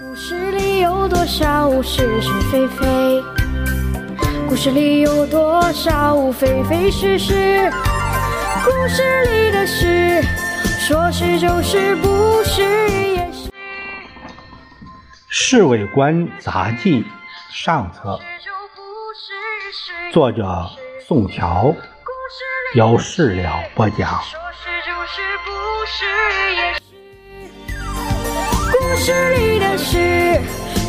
故事里有多少是是非非？故事里有多少非非是是？故事里的事，说是就是，不是也是。《侍卫官杂记》上册，作者宋乔，由事了播讲。故事里的事，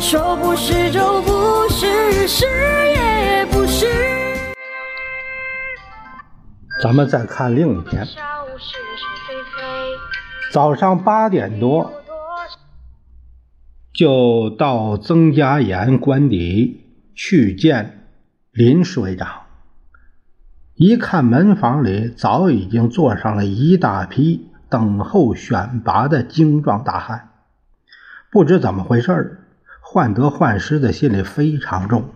说不是就不是，是也不是。咱们再看另一篇。早上八点多，就到曾家岩官邸去见林侍卫长。一看门房里早已经坐上了一大批等候选拔的精壮大汉。不知怎么回事患得患失的心理非常重。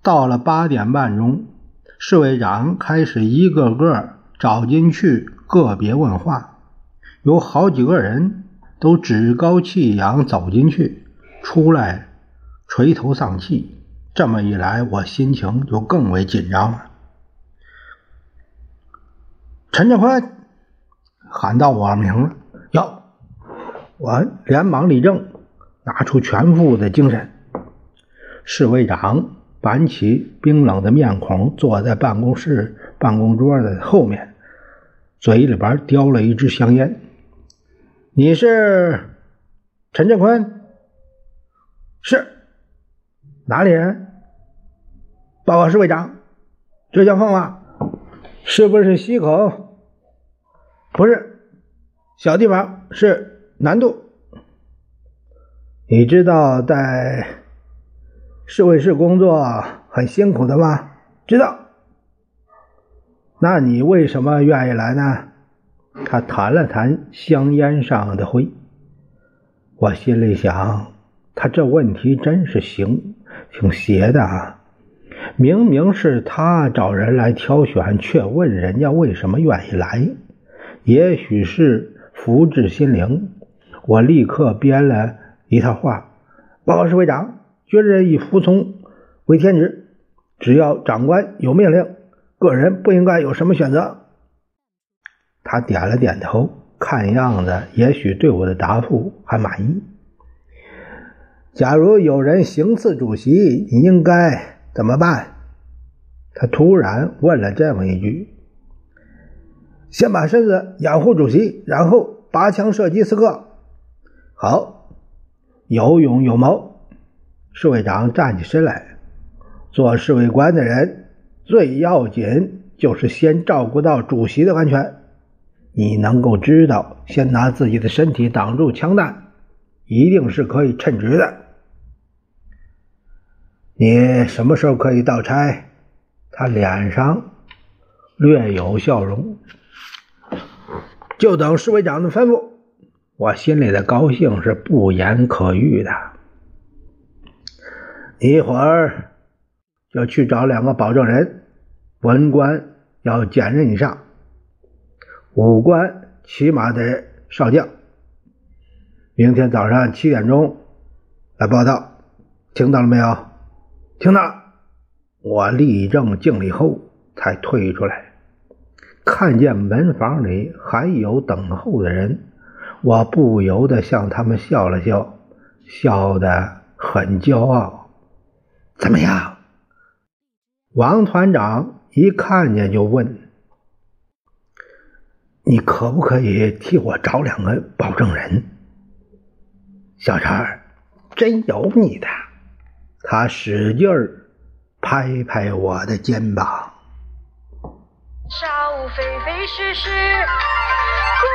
到了八点半钟，侍卫长开始一个个找进去，个别问话。有好几个人都趾高气扬走进去，出来垂头丧气。这么一来，我心情就更为紧张了。陈振宽喊到我名了，哟。我连忙立正，拿出全副的精神。侍卫长板起冰冷的面孔，坐在办公室办公桌的后面，嘴里边叼了一支香烟。你是陈振坤？是。哪里人？报告侍卫长，浙江奉化。是不是西口？不是，小地方是。难度，你知道在侍卫室工作很辛苦的吗？知道。那你为什么愿意来呢？他弹了弹香烟上的灰。我心里想，他这问题真是行，挺邪的啊！明明是他找人来挑选，却问人家为什么愿意来。也许是福至心灵。我立刻编了一套话，报告侍卫长，军人以服从为天职，只要长官有命令，个人不应该有什么选择。他点了点头，看样子也许对我的答复还满意。假如有人行刺主席，你应该怎么办？他突然问了这么一句：“先把身子掩护主席，然后拔枪射击刺客。”好，有勇有谋。侍卫长站起身来，做侍卫官的人最要紧就是先照顾到主席的安全。你能够知道，先拿自己的身体挡住枪弹，一定是可以称职的。你什么时候可以到差？他脸上略有笑容，就等侍卫长的吩咐。我心里的高兴是不言可喻的。一会儿就去找两个保证人，文官要检任以上，武官起码得少将。明天早上七点钟来报道，听到了没有？听到。我立正敬礼后才退出来，看见门房里还有等候的人。我不由得向他们笑了笑，笑得很骄傲。怎么样？王团长一看见就问：“你可不可以替我找两个保证人？”小陈儿，真有你的！他使劲儿拍拍我的肩膀。故